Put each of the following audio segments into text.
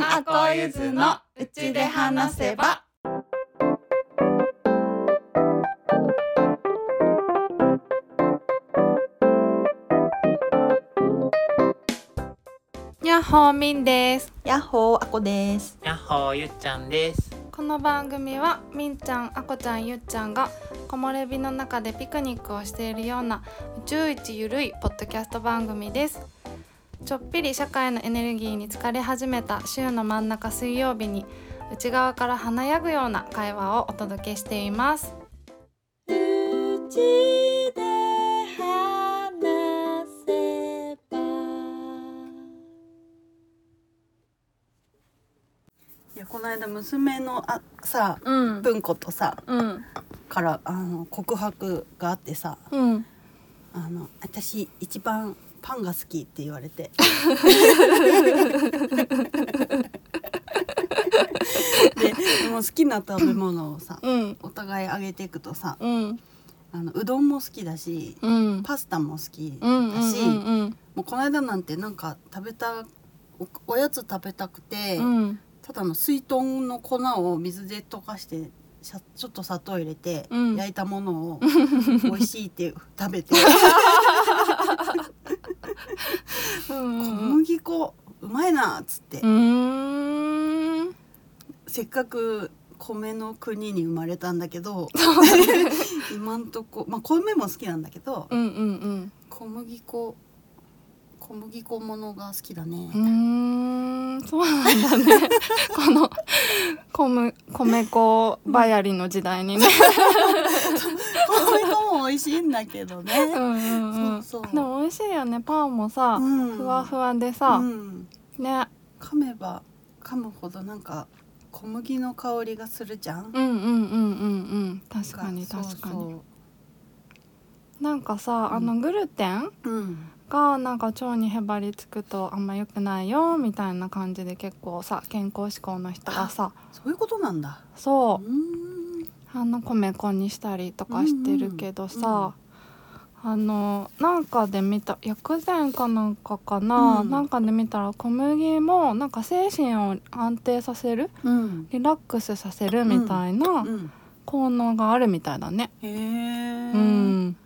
然あこゆずのうちで話せば。やっほーみんです。やっほーあこです。やっほーゆっちゃんです。この番組はみんちゃんあこちゃんゆっちゃんが木漏れ日の中でピクニックをしているような宇宙一ゆるいポッドキャスト番組ですちょっぴり社会のエネルギーに疲れ始めた週の真ん中水曜日に内側から華やぐような会話をお届けしています。うちで話せば。いやこの間娘のあさうん。文子とさうん。からあの告白があってさうん。あの私一番パンが好きって言われて。ででも好きな食べ物をさうん。お互いあげていくとさうん。あのうどんも好きだしうん。パスタも好きだし、もうこの間なんてなんか食べたおおやつ食べたくて、うん。ただの水豚の粉を水で溶かしてちょっと砂糖入れてうん。焼いたものを 美味しいって食べて 小麦粉うまいなっつって、うーん。せっかく米の国に生まれたんだけど 今んとこまあ米も好きなんだけどうんうん。小麦粉小麦粉ものが好きだね。うんそうなんだね。この米米粉ばやりの時代にね。小麦粉も美味しいんだけどね。うんうんうん。そうそう。でも美味しいよね。パンもさ、うん。ふわふわでさ、うん。ね。噛めば噛むほどなんか小麦の香りがするじゃん。うんうんうんうんうん。確かに確かにそう。なんかさあのグルテン？うんがなんか腸にへばりつくとあんま良くないよみたいな感じで結構さ健康志向の人がさそういうことなんだ。そうあの米粉にしたりとかしてるけどさ、あのなんかで見た薬膳かなんかかな、うんなんかで見たら小麦もなんか精神を安定させるうんリラックスさせるみたいなうん。効能があるみたいだね。へえ。うん、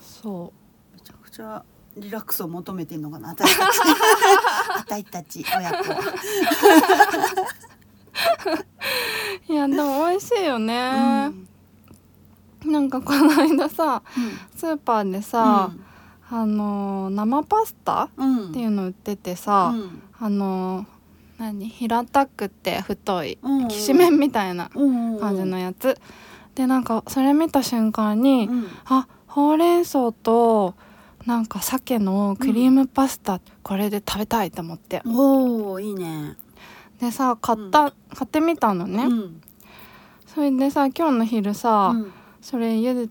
そめちゃリラックスを求めてんのかな私たち。私たち親子いやでも美味しいよね、うん。なんかこの間さスーパーでさ、あの生パスタうん。っていうの売っててさ、うん。あの何平たくて太いうん。きしめんみたいなうん。感じのやつ。でなんかそれ見た瞬間に、うん。あほうれん草となんか鮭のクリームパスタ、これで食べたいと思って。おおいいね。でさ買った、買ってみたのね、うん。それでさ今日の昼さ、うん。それ茹で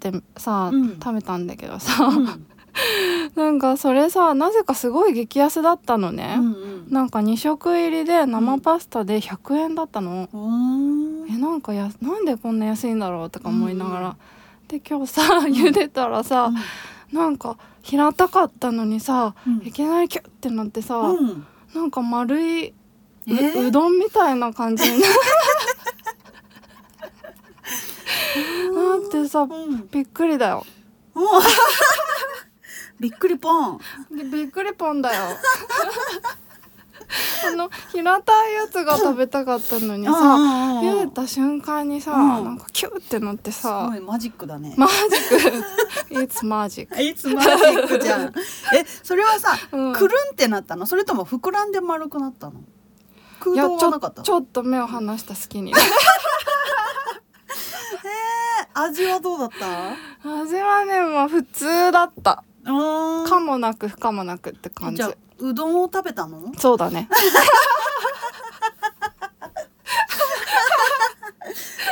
てさ、うん。食べたんだけどさ、うん。なんかそれさなぜかすごい激安だったのね、うんなんか2食入りで生パスタで100円だったの、うん。えなんかやなんでこんな安いんだろうとか思いながら、で今日さ茹でたらさ、なんか平たかったのにさ、うん。いきなりキュッてなってさ、うん。なんか丸い、うえ？ーうどんみたいな感じにな ってさうん。びっくりだよ。うん びっくりポン。でびっくりポンだよ あの平たいやつが食べたかったのにさ茹でた瞬間にさ、うんなんかキュッてなってすさごいマジックだね。マジック It's magic いつマジックじゃん。え、それはさ、うんくるんってなったの？それとも膨らんで丸くなったの？空洞はなかった？ちょっと目を離した隙にえ味はどうだった？味はねまあ普通だったうんかもなく不可もなくって感じうどんを食べたの？そうだね。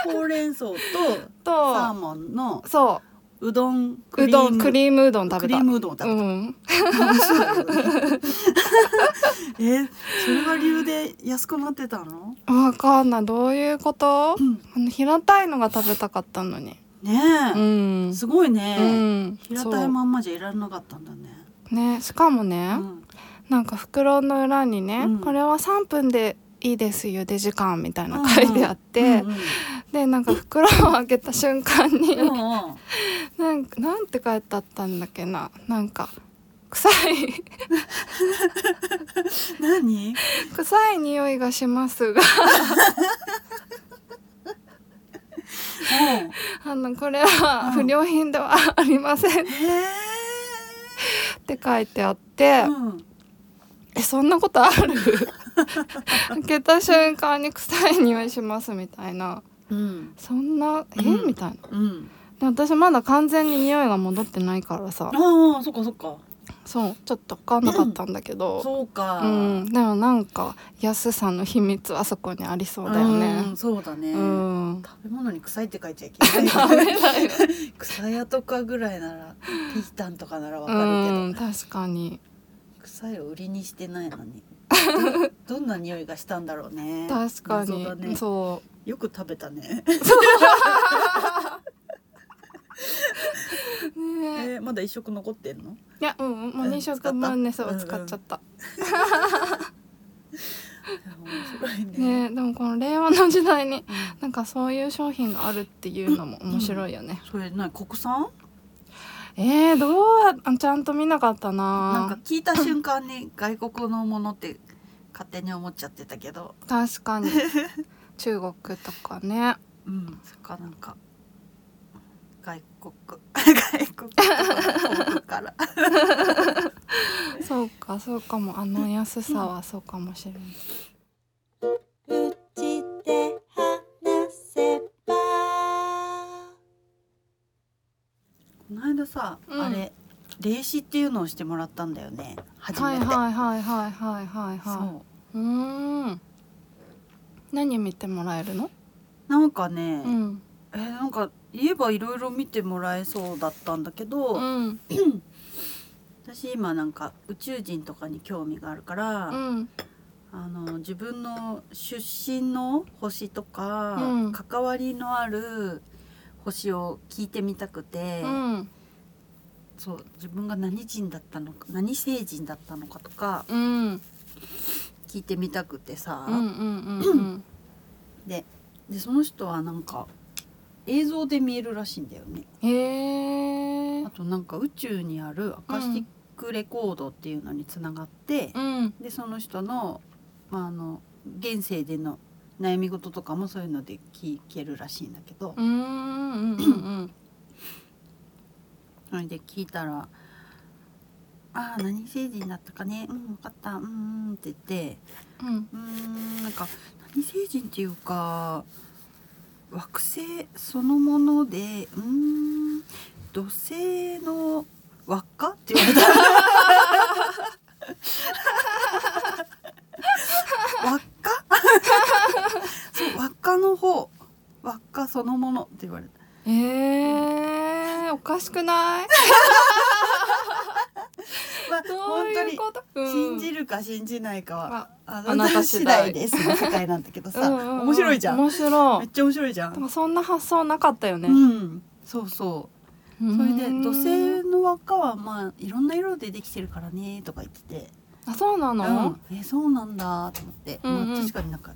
ほうれん草ととサーモンのそう。どんううどんクリームうどん食べた。クリームうどんを食べた。うん。え、それが理由で安くなってたの？わかんない。どういうこと、うん。あの平たいのが食べたかったのに。ねうえ、ん。すごいうね。ん。平たいまんまじゃいられなかったんだね。ね。しかもね、うんなんか袋の裏にね、うん。これは3分でいいです茹で時間みたいな書いてあって、うんうん。でなんか袋を開けた瞬間に、うんうん。なんかなんて書いてあったんだっけななんか臭い。何？臭い匂いがしますが。あのこれは不良品ではありません。って書いてあって、うんえそんなことある？開けた瞬間に臭い匂いしますみたいな。うん。そんな？え、うん。みたいな。うん。で私まだ完全に匂いが戻ってないからさ。ああそっかそっか。そうちょっと分かんなかったんだけど。そうか。うん、でもなんか安さの秘密はそこにありそうだよね。うんそうだね。うん、食べ物に臭いって書いちゃいけないダメだよ 草屋とかぐらいならピータンとかならわかるけど、うん確かに臭いを売りにしてないのに。どどんな匂いがしたんだろうね。確かに。ね。そよく食べたね。う。ね。えーまだ一食残ってんの？いやうんうん。もううん2食分ね。そう使っちゃった、面白いね。ねでもこの令和の時代になんかそういう商品があるっていうのも面白いよね、それな国産？えー、どうちゃんと見なかったな。なんか聞いた瞬間に 外国のものって勝手に思っちゃってたけど。確かに。中国とかね。うん。そっかなんか。外国。外国とかから。そうかそうかも。あの安さはそうかもしれない、の間さ、うん。あれ霊視っていうのをしてもらったんだよね。初めて、はいはいはいはいはいはいはい。そう。ん。何見てもらえるの？なんかね、うん。えーなんか言えばいろいろ見てもらえそうだったんだけど、うん。私今なんか宇宙人とかに興味があるから、うん。あの自分の出身の星とか、うん。関わりのある星を聞いてみたくて、うんそう自分が何人だったのか何星人だったのかとかうん。聞いてみたくてさ、ででその人はなんか映像で見えるらしいんだよね。へえあとなんか宇宙にあるアカシティックレコードっていうのにつながって、うん。でその人の,、まあ、あの現世での悩み事とかもそういうので聞けるらしいんだけど。う、んうんうんうん それで聞いたら「ああ何星人だったかね。うん分かった。うん」って言ってうん。うーんなんか何星人っていうか惑星そのものでうーん土星の輪っかって言われた輪っかそう輪っかの方輪っかそのものって言われたえー、おかしくないまあどう本当にいうこと、うん信じるか信じないかは、ああなた次第。ですの世界なんだけどさ、うんうんうん。面白いじゃん。面白い。めっちゃ面白いじゃん。でもそんな発想なかったよね、うんそうそう。そそれで土星の輪っかはまあいろんな色でできてるからねとか言ってて、あそうなの、うん、えそうなんだと思って、うんうん。まあ、確かになんか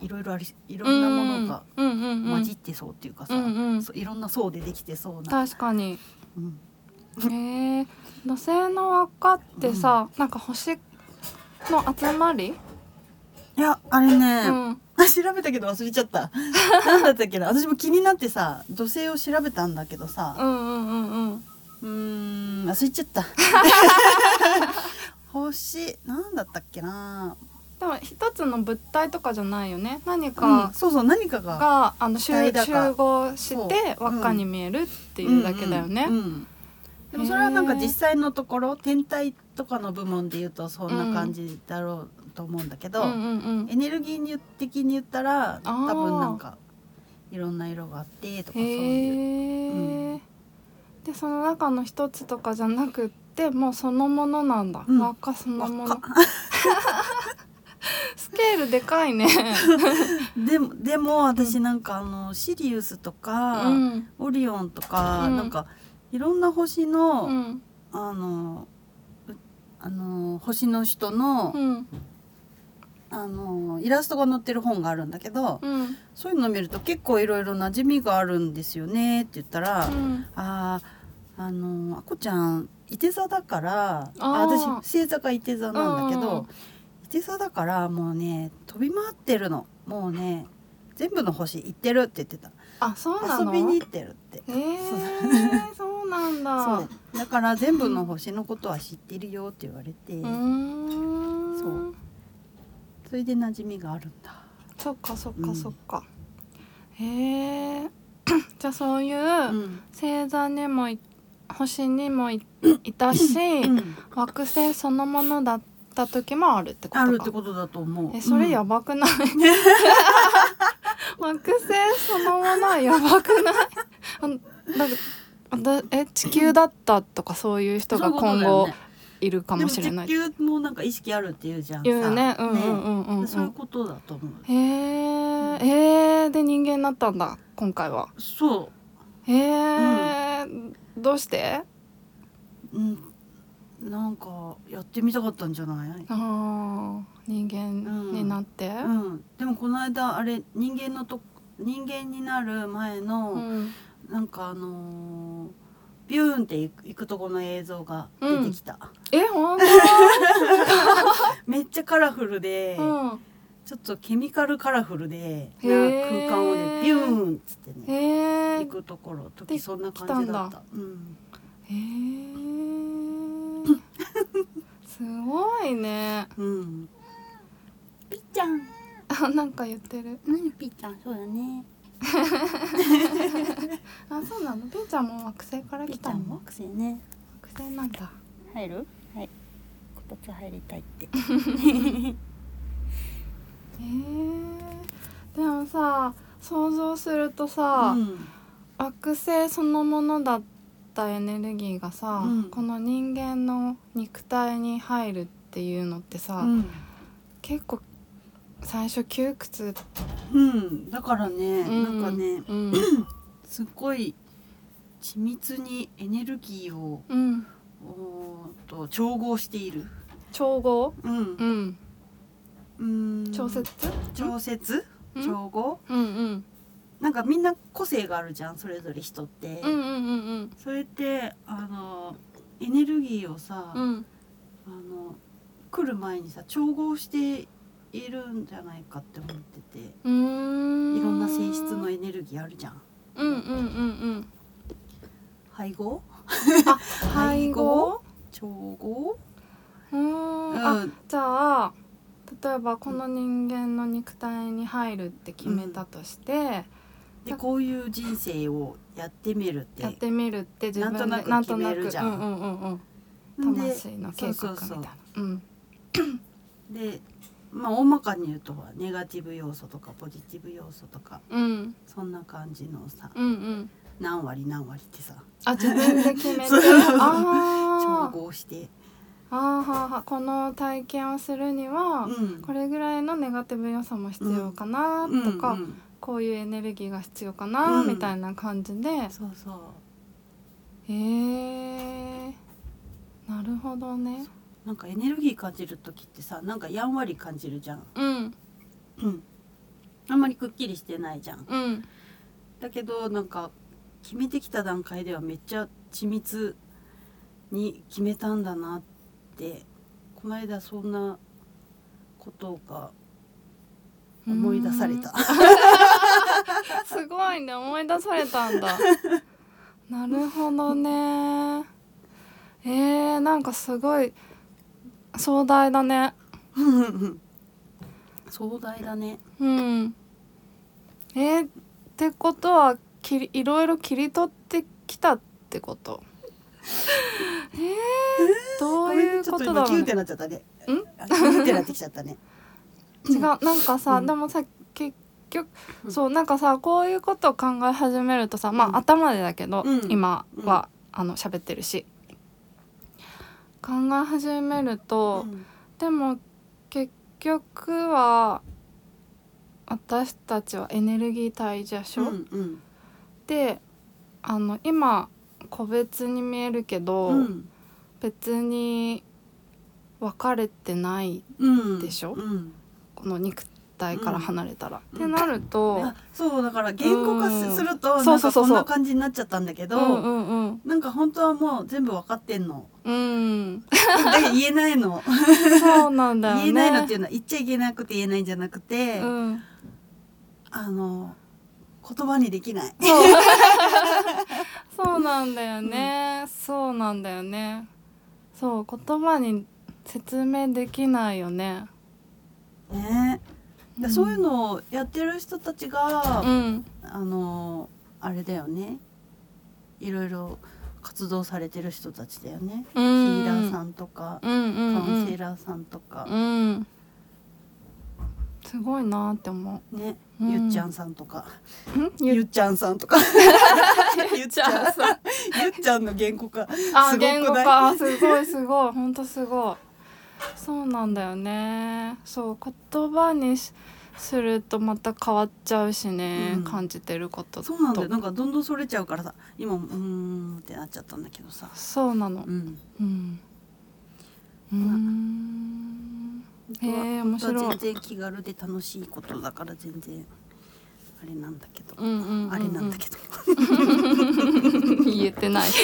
いろいろありいろんなものがうんうんうん混じってそうっていうかさ、うんうん。そういろんな層でできてそうな、確かに。うん。へえ土星の輪っかってさ、なんか星の集まり、いやあれね、うん。調べたけど忘れちゃった。なんだったっけな？私も気になってさ土星を調べたんだけどさ。うんうんうんうん。うーん忘れちゃった。星なんだったっけな？でも一つの物体とかじゃないよね？何うんかそうそう何かがが、あの集合して輪っかに見えるっていうだけだよね。うんうんうん。でもそれはなんか実際のところ天体とかの部門で言うとそんな感じだろうと思うんだけど、うんうんうん。エネルギー的に言ったら多分なんかいろんな色があってとかそういう。へえ、でその中の一つとかじゃなくってもうそのものなんだ、うん。輪っかそのもの。スケールでかいね。でもでも私なんかあのシリウスとか、うん。オリオンとか、うん。なんかいろんな星の、うん。あのうあの星の人の、うん。あのイラストが載ってる本があるんだけど、うん。そういうのを見ると結構いろいろ馴染みがあるんですよねって言ったら、うん。あーあのあこちゃんいて座だからあー。私星座がいて座なんだけうんどいて座だからもうね飛び回ってるの。もうね全部の星行ってるって言ってた。あそうなの？遊びに行ってるって。えー、なんだ。そう。だから全部の星のことは知ってるよって言われて、うーん。そう。それで馴染みがあるんだ。そっかそっかうん。そっか、へえ じゃあそういううん。星座にもい星にもいいたし、うん。惑星そのものだった時もあるってことか。あるってことだと思う。えそれやばくない、惑星そのものはやばくない？だ え地球だったとかそういう人が今後いるかもしれない。でも地球もなんか意識あるっていうじゃんうね。うんうんうんうん、うん、そういうことだと思うへええー、で人間になったんだ今回は。そう。へえ、どうして？うん、なんかやってみたかったんじゃない、あー。人間になって、うん、でもこの間あれ人間のと人間になる前の、うん。なんかあのービューンって行く行くとこの映像が出てきた、え本 めっちゃカラフルで、当、うん、ちょっとケミカルカラフルでへなー。空間をねビューンっつってね行くところで時そんな感じだっ来た。うん。へえすごいね。うん。ぴっちゃん。あなんか言ってる。何ぴっちゃん。そうだね。あそうなの？ピンちゃんも惑星から来たの？惑星ね。惑星なんだ入る？はい。こたつ入りたいって。へ えでもさ想像するとさ、うん惑星そのものだったエネルギーがさ、うんこの人間の肉体に入るっていうのってさ、うん。結構最初窮屈、うん。だからね、うんなんかね、うんすっごい緻密にエネルギーをうん、と調合している。調合、うんう。ん、うん。調節、調節？うん調合？うんうんなんかみんな個性があるじゃん。それぞれ人って。うんうんうんそれってあのエネルギーをさ、うんうんあの来る前にさ調合しているんじゃないかって思ってて。うーん。いろんな性質のエネルギーあるじゃん。うんうんうんうん。配合？あ 配合？調合？うーん。あじゃあ例えばこの人間の肉体に入るって決めたとして、でこういう人生をやってみるって。やってみるって自分でなんとなく決めるじゃんうんうんうんうん。で魂の計画みたいな。そうそうそう。うん。でまあ大まかに言うとネガティブ要素とかポジティブ要素とかうん。そんな感じのさうんうん。何割何割ってさ。あ自分で決めて 調合して、ーあーはーはー。この体験をするには、うん。これぐらいのネガティブ要素も必要かなとか、うんうん。こういうエネルギーが必要かな、うん。みたいな感じで。そうそう。へえなるほどねなんかエネルギー感じる時ってさなんかやんわり感じるじゃん、うん。うん、あんまりくっきりしてないじゃん。うん。だけどなんか決めてきた段階ではめっちゃ緻密に決めたんだなってこの間そんなことが思い出された。すごいね思い出されたんだ。なるほどね。えー、なんかすごい壮大だね。壮大だね。うん。えー、ってことはきりいろいろ切り取ってきたってこと？えー、どういうことだろう、ね。ちょっと今キューってなっちゃったね。あキューってなってきちゃったね。違うなんかさ、うん。でもさ結局うん。そうなんかさこういうことを考え始めるとさまあ、うん。頭でだけど、うん。今は、あの喋ってるし考え始めると、でも結局は私たちはエネルギー体じゃしょ、うんうん。であの今個別に見えるけど、うん。別に分かれてないうん。でしょ？うん。この肉体から離れたら。うん。ってなると、あそうだから言語化うん。すするとなんかこんな感じになっちゃったんだけど、うんうんうん。なんか本当はもう全部わかってんのうん、言えないの。そうなんだよね。言えないのっていうのは言っちゃいけなくて言えないんじゃなくて、うん、あの言葉にできない。そう。なんだよね、そうなんだよね。そう言葉に説明できないよね。ね、でそういうのをやってる人たちが、うん。あのあれだよね。いろいろ活動されてる人たちだよね、うん。ヒーラーさんとか、うんうんカウンセうんラーさんとか、うん。すごいなって思ね、うん。ゆっちゃんさんとか、う。ん？ゆっちゃんさんとか。ゆっちゃんさん。ゆっちゃんの言語化あすごくない？言語化。あすごいすごい。本当すごい。そうなんだよね。そう言葉にしするとまた変わっちゃうしね、うん。感じてることと。そうなんだよ。なんかどんどんそれちゃうからさ今うーんってなっちゃったんだけどさ。そうなの。うん。うん。うーんへえ面白い。全然気軽で楽しいことだから全然あれなんだけど、うんうんうんうん。あれなんだけど。言えてない。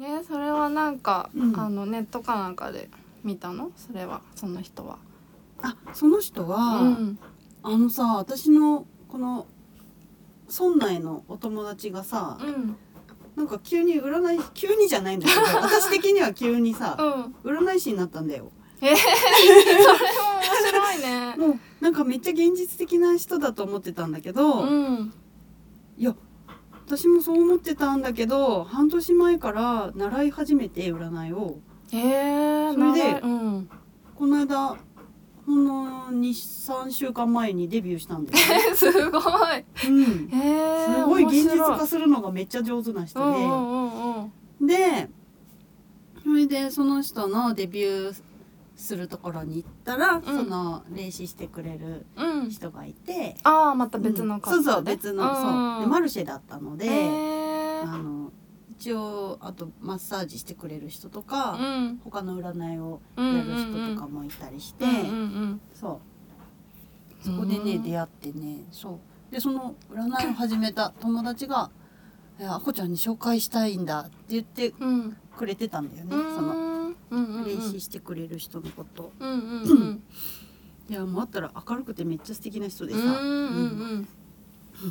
えそれはなんか、うん。あのネットかなんかで見たの？それはその人は。あその人は、うん。あのさ私のこの村内のお友達がさ、うん。なんか急に占い急にじゃないんだけど 私的には急にさ、うん。占い師になったんだよ。え？ー、それも面白いね。もうなんかめっちゃ現実的な人だと思ってたんだけど、うん。いや私もそう思ってたんだけど半年前から習い始めて占いをえー、それでうん。この間ほんの23週間前にデビューしたんだよね。すごい。うんえー、すごい現実化するのがめっちゃ上手な人で、うんうんうんうん。でそれでその人のデビューするところに行ったら、その霊視してくれるうん。人がいて、ああ、また別の方、うんそうそう別の、そうでマるルシェだったので、えー、あの一応あとマッサージしてくれる人とか、うん。他の占いをやる人とかもいたりして、うんうんそうそこでね、うん出会ってねそうでその占いを始めた友達が「いやあこちゃんに紹介したいんだ」って言って。くれてたんだよね、うんそのうんうんうん。霊視してくれる人のこと。うんうんうん。いやもうあったら明るくてめっちゃ素敵な人でさ。うんうんうん。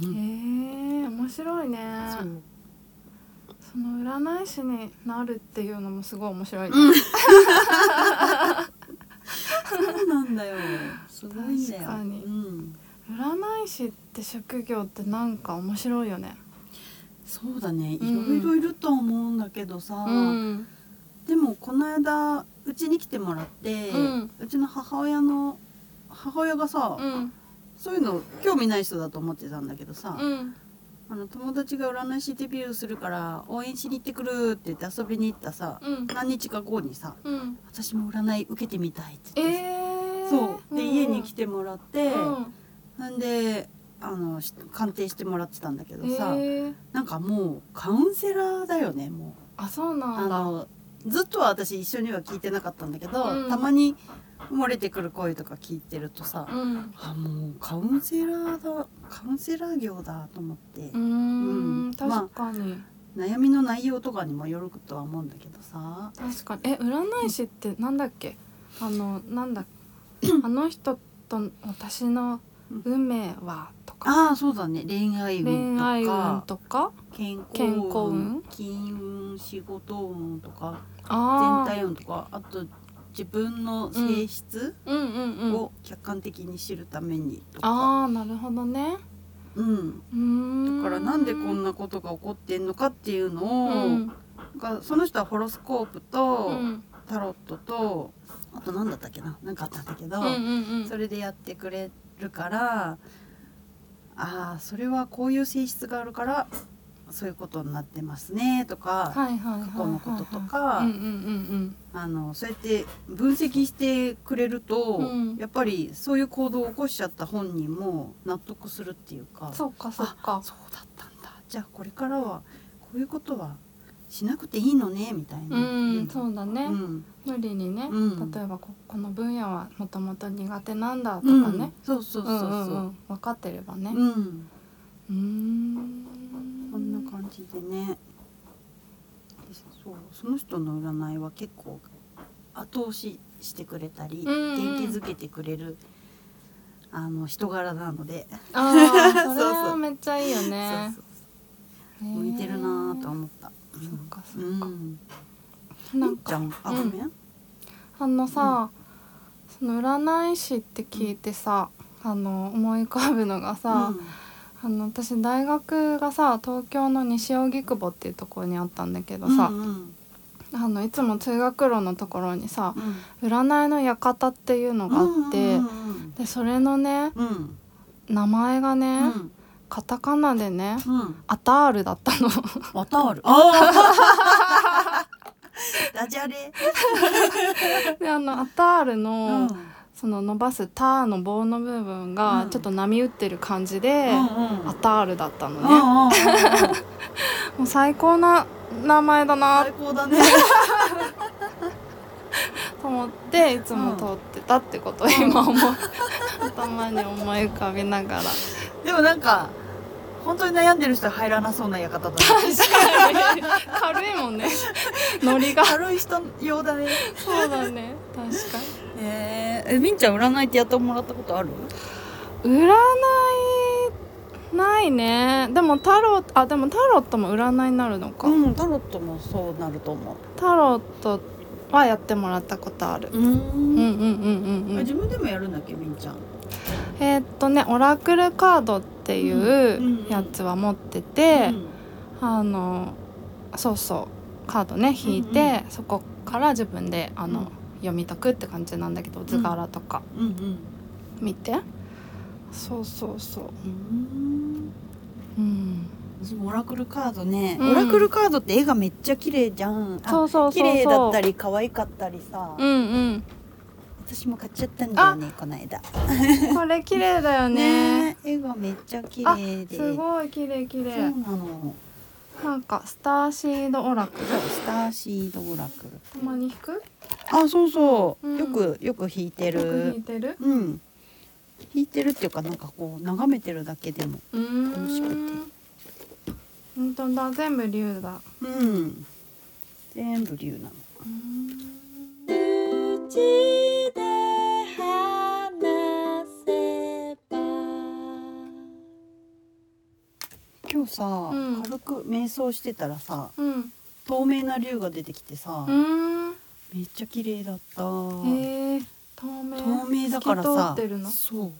うんへえ面白いね。そうその占い師になるっていうのもすごい面白いね。そうなんだよ。すごいんだよ。確かにうん、占い師って職業ってなんか面白いよね。そうだね。いうんろいろいるとは思うんだけどさ、うん。でもこの間うちに来てもらって、うんうちの母親の母親がさ、うん。そういうの興味ない人だと思ってたんだけどさ、うん。あの友達が占い師デビューするから応援しに行ってくるって言って遊びに行ったさ、うん。何日か後にさうん。私も占い受けてみたいって言ってさええー。そうで、ん家に来てもらって、うん。なんであのし鑑定してもらってたんだけどさ、えー、なんかもうカウンセラーだよねもあそううなんだ。あのずっとは私一緒には聞いてなかったんだけど、うんたまに漏れてくる声とか聞いてるとさ、うん。あもうカウンセラーだカウンセラー業だと思って、うーんうん。確かに、悩みの内容とかにもよるとは思うんだけどさ。確かに。え占い師ってなんだっけ？あのなんだ あの人と私の運命はとか。ああそうだね。恋愛運とか。とか？健康運金運仕事運とか。全体運とか。あと自分の性質うんうんうん。を客観的に知るためにとか、ああなるほどね。うん、だからなんでこんなことが起こってんのかっていうのを、うん。その人はホロスコープとうん。タロットとあと何だったっけな？何かあったんだけど、うんうんうん。それでやってくれるからああそれはこういう性質があるからそういうことになってますねとか、はいはい過去のこととかそうやって分析してくれると、うん。やっぱりそういう行動を起こしちゃった本人も納得するっていうかうんそうかそうか。そうだったんだ。じゃあこれからはこういうことはしなくていいのねみたいな。うん、そうだね、うん。無理にね、うん。例えばここの分野はもともと苦手なんだとかうん。ね、そうそうそうそう。んんん。分かってればね。うん、感じでね。でそうその人の占いは結構後押ししてくれたり、うんうん。元気づけてくれるあの人柄なので、ああ それはうめっちゃいいよね。向いてるなぁと思った。そっかそっか、うん。なんかあ、うん。あのさ、その占い師って聞いてさ、あの思い浮かぶのがさ、あの私大学がさ東京の西荻窪っていうところにあったんだけどさ、うんうん。あのいつも通学路のところにさうん。占いの館っていうのがあって、うんうんでそれのねうん。うん名前がね、うん。カタカナでねうん。アタールだったの。わた ある。ああ。ダジャレ。であのアタールうの、んその伸ばす「ター」の棒の部分うん。がちょっと波打ってる感じで、うんアタールだったのね、もう最高な名前だな。最高だね。と思っていつも通ってたってことを今思う、頭に思い浮かべながら。でもなんか本当に悩んでる人は入らなそうな館だね。軽いもんね。ノリが。軽い人用だね。そうだね。確かえー、えみんちゃん占いってやってもらったことある？に占いないね。でもタロットあでもタロットも占いになるのか、うん、タロットもそうなると思う。タロットはやってもらったことある、ううん、うんうんうんうん。自分でもやるんだっけみんちゃん？えーっとねオラクルカードっていうんうんうやつは持ってて、あのそうそうカードね引いて、うんうそこから自分であの、うん読み解くって感じなんだけど図柄とかうんうん見て、そうそうそううん。オラクルカードね、うんオラクルカードって絵がめっちゃ綺麗じゃん。あそうそう綺麗だったり可愛かったりさ。うんうん私も買っちゃったんだよねこの間。これ綺麗だよねね絵がめっちゃ綺あ麗で。すごい綺麗綺そう麗なの。なんかスターシードオラクルスターシードオラクル。たまに引く？あ、そうそう。うんよくよく弾いてよく引いる。てる？うん。弾いてるっていうかなんかこう眺めてるだけでも。楽しくて本当だ全部竜だうん。全部竜なの。今日さ、うん軽く瞑想してたらさ、うん透明な竜が出てきてさ、うーんめっちゃ綺麗だった。へえ透明。透明だから透さき通ってるの？そう。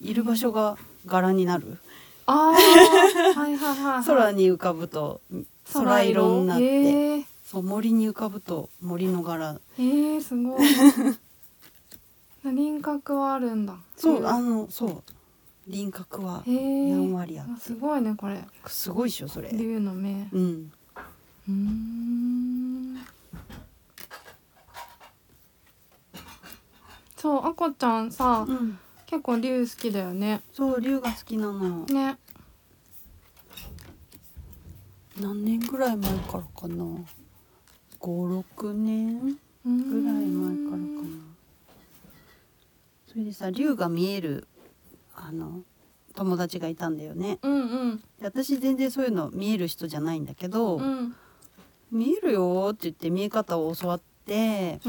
いる場所が柄になる。ああはいはいはい、はい、空に浮かぶと空色になって。そう森に浮かぶと森の柄。へえすごい。輪郭はあるんだ。そうあのそう。輪郭はやんわりあって。すごいねこれ。すごいっしょそれ。竜の目。うん。うーんそうあこちゃんさ、うん。結構竜好きだよね。そう竜が好きなの。ね。何年ぐらい前からかな。56年ぐぐらい前からかな。それでさ竜が見えるあの友達がいたんだよね。うんうん。で私全然そういうの見える人じゃないんだけど、うん。見えるよって言って見え方を教わって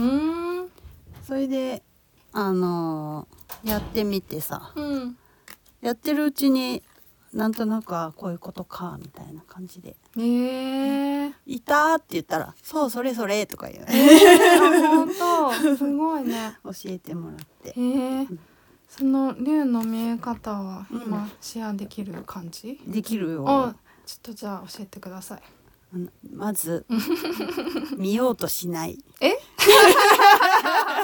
それであのーやってみてさ。うん。やってるうちになんとなくあこういうことかみたいな感じで。へえ「いた!」って言ったら「そうそれそれ」とか言う。本当すごいね。教えてもらって。へえその竜の見え方はうん。今シェアできる感じ、できるよ。あちょっとじゃあ教えてください。まず 見ようとしない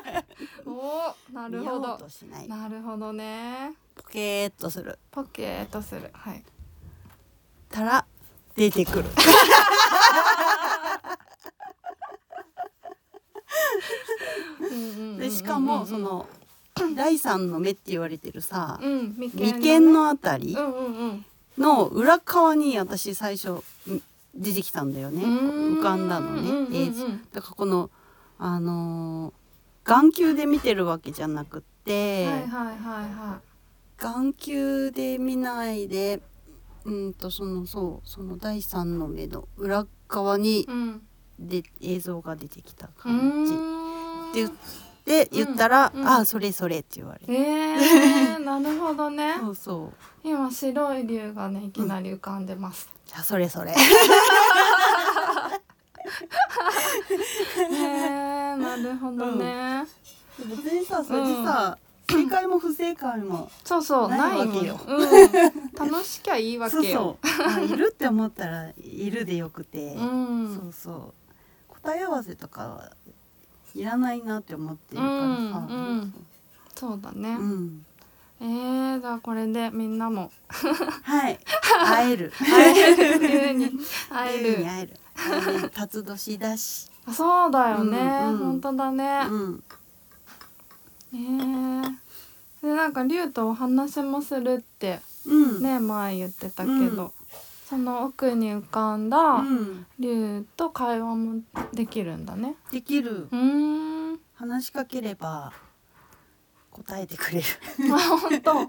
おなるほど。なるほどね。ポケーっとする。ポケーっとする。はい。たら出てくる。でしかもその第三の目って言われてるさうん眉間のあたりの裏側に私最初ん出てきたんだよね。うん。浮かんだのねだからこのあのー眼球で見てるわけじゃなくって、はいはいはいは眼球で見ないでうんとそのそうその第三の目の裏側にいうん。で映像が出てきたう感じ。ーん。でで言ったら「うんうん。ああそれそれ」って言われて、えー、なるほどね。そうそう。今白い竜がねいきなり浮かんでます、じゃあそれそれ。へ えなるほどね、別にさそれでさ、正解も不正解もそうそうなないわけよ。うん、楽しきゃいいわけよ。そうあいるって思ったらいるでよくて、うん。そうそう。答え合わせとかはいらないなって思ってるからさ、うんうん。そうだね、うん。えー、じゃあこれでみんなも。はい。会える。会える。会える。会える。会える辰年だし、あそうだよね、うんうん。本当だね、うん、え。ー、でなんか竜とお話もするってうん、ね前言ってたけど、うん。その奥に浮かんだうん、竜と会話もできるんだね。できる。うーん。話しかければ答えてくれる。あ本当。あ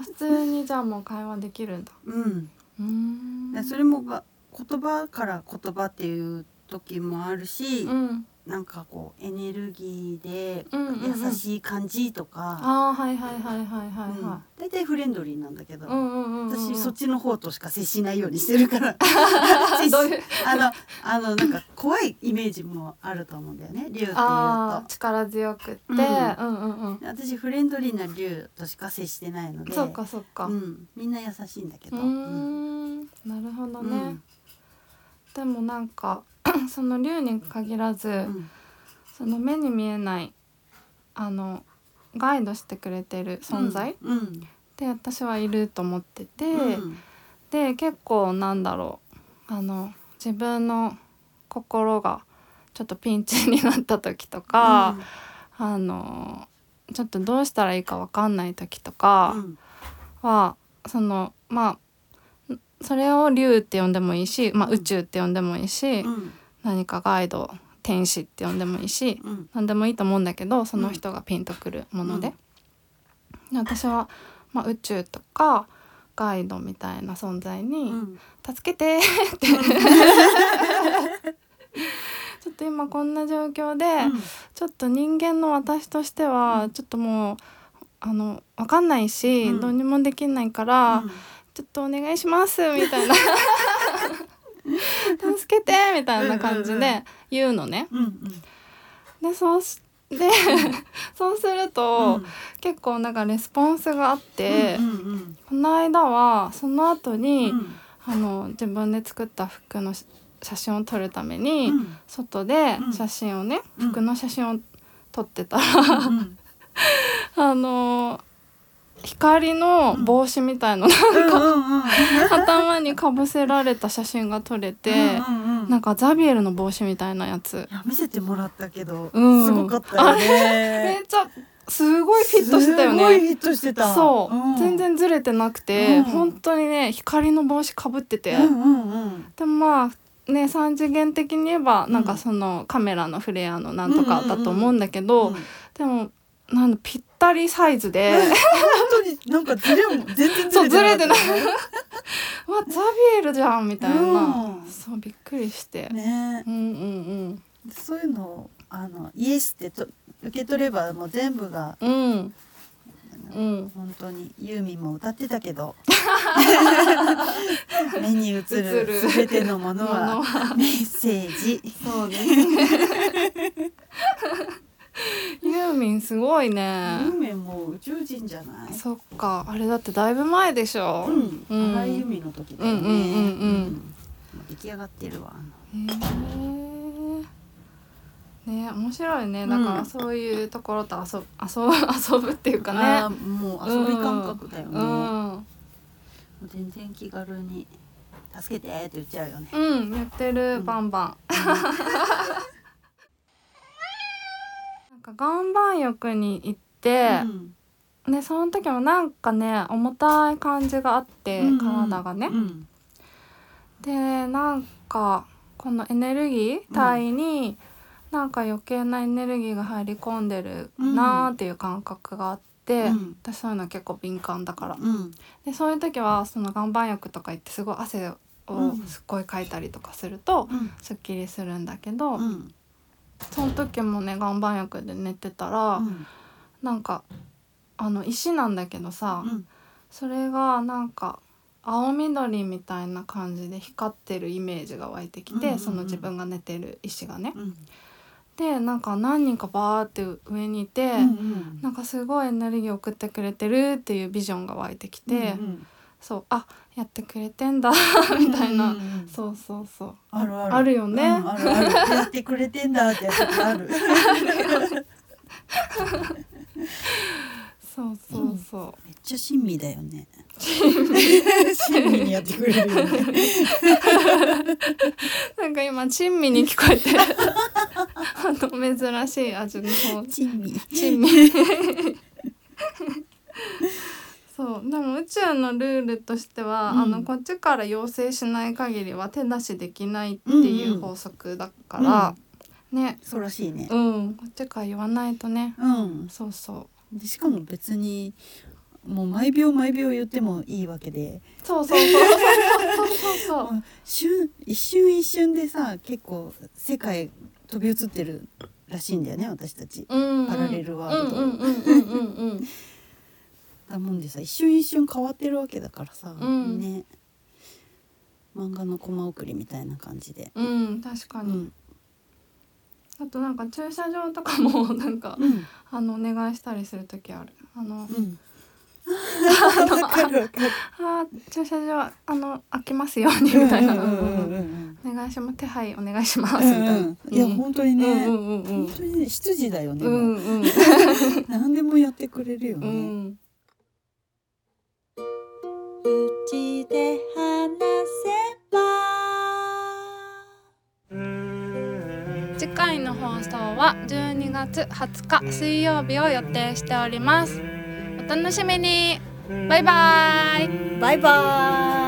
普通にじゃあもう会話できるんだ。うん。うーん。でそれもが言葉から言葉っていう時もあるし、うん。なんかこうエネルギーでうんうんうん。優しい感じとか、ああはいはいはいはいはいは大体フレンドリーなんだけど、いうんうんうんうん。私そっちの方としか接しないようにしてるから。あのあのなんか怖いイメージもあると思うんだよね竜っていうと。力強くって、ううんん、うんうん。私フレンドリーな竜としか接してないので。そっかそっか、う、うん。みんな優しいんだけど。ーん。なるほどね、うん。でもなんか その竜に限らず、うん。その目に見えないあのガイドしてくれてる存在、うん。で私はいると思ってて、うん。で結構なんだろうあの自分の心がちょっとピンチになった時とか、あのちょっとどうしたらいいかわかんない時とかうん。は、そのまあそれを竜って呼んでもいいし、まあ、うん。宇宙って呼んでもいいし、うん。何かガイド天使って呼んでもいいしうん。何でもいいと思うんだけどその人がピンとくるもので,、で私は、まあ、宇宙とかガイドみたいな存在にうん「助けて!」って。ちょっと今こんな状況で、ちょっと人間の私としてはちょっともうあの分かんないし、うん。どうにもできないから、ちょっとお願いしますみたいな。助けてみたいな感じうんうんうん。で言うのね。うんうん。でそうしで そうすると、結構なんかレスポンスがあって、うんうんこの間はその後うに、ん。あの自分で作った服のし写真を撮るために、うん。外でうん。写真をね、うん。服の写真を撮ってたら、うん。あの光の帽子みたいの、うんうん頭にかぶせられた写真が撮れて、うんうんなんかザビエルの帽子みたいなやつ。いや見せてもらったけど、うん。すごかったよめねっちゃすごいフィットしてたよね。すごいフィットしてた。そう、ん。全然ずれてなくて、うん。本当にね光の帽子かぶってて、うんうんうん。でもまあね3次元的に言えばうん。なんかそのカメラのフレアのなんとかだと思うんだけど、うんでもなんだぴったりサイズで。本当になんかずれも 全然ずれてない。ね「わザビエルじゃん」みたいな、うん。そうびっくりして、ね。うんうんそういうのをあのイエスってと受け取ればもう全部がうん。うんうん。本当にユーミンも歌ってたけど。目に映る全てのものは。メッセージ。そうね ユーミンすごいユねーミンも宇宙人じゃない？そっか。あれだってだいぶ前でしょ、うん、うん。荒井由実の時だよね。うんうんうんうん。出来上がってるわ。へえね面白いね。だからそういうところと遊ぶ遊ぶ 遊ぶっていうかね。もう遊び感覚だよね。うもん、う全然気軽に助けてって言っちゃうよね。うん、言ってる、うんバン。バン岩盤浴に行ってう、ん。でその時もなんかね重たい感じがあって、体がね、うん。でなんかこのエネルギー体になんか余計なエネルギーが入り込んでるなーっていう感覚があって、うん。私そういうの結構敏感だから。うん。でそういう時はその岩盤浴とか行ってすごい汗をうん。すっごいかいたりとかするとうん。すっきりするんだけど、うんその時もね岩盤浴で寝てたら、うん。なんかあの石なんだけどさ、うん。それがなんか青緑みたいな感じで光ってるイメージが湧いてきて、うんうんうんその自分が寝てる石がね。うん。でなんか何人かバーって上にいて、うんなんかすごいエネルギーを送ってくれてるっていうビジョンが湧いてきて、うんそうあやってくれてんだ みたいな、うんうんうん。そうそうそう。あるある。あるよね。うんあるある。やってくれてんだってやつある。そうそうそめっちゃ親身だよね。親身。にやってくれるよね。う なんか今珍味に聞こえて。あの珍しい味の方。親身。珍味そうでも宇宙のルールとしては、うん。あのこっちから要請しない限りは手出しできないっていう法則だから、ね。そうらしいね。うん。こっちから言わないとね。うん。そうそう。でしかも別にもう毎秒毎秒言ってもいいわけで。そうそうそうそうそうそう瞬 一瞬一瞬でさ結構世界飛び移ってるらしいんだよね私たち。うんうん。パラレルワールドだもんでさ一瞬一瞬変わってるわけだからさ、うん。ね。漫画のコマ送りみたいな感じで。うん確かに、うん。あとなんか駐車場とかも なんかうん。あのお願いしたりする時ある。あのうん。あー駐車場あの開きますようにみたいな、お願いします。手配お願いします。みたいな、うん。うんいや本当にね、うんうんうん本当にね執事だよね、うんうん。何でもやってくれるよね、うんうちで話せば。次回の放送は12月20日水曜日を予定しております。お楽しみに。バイバイ。バイバーイ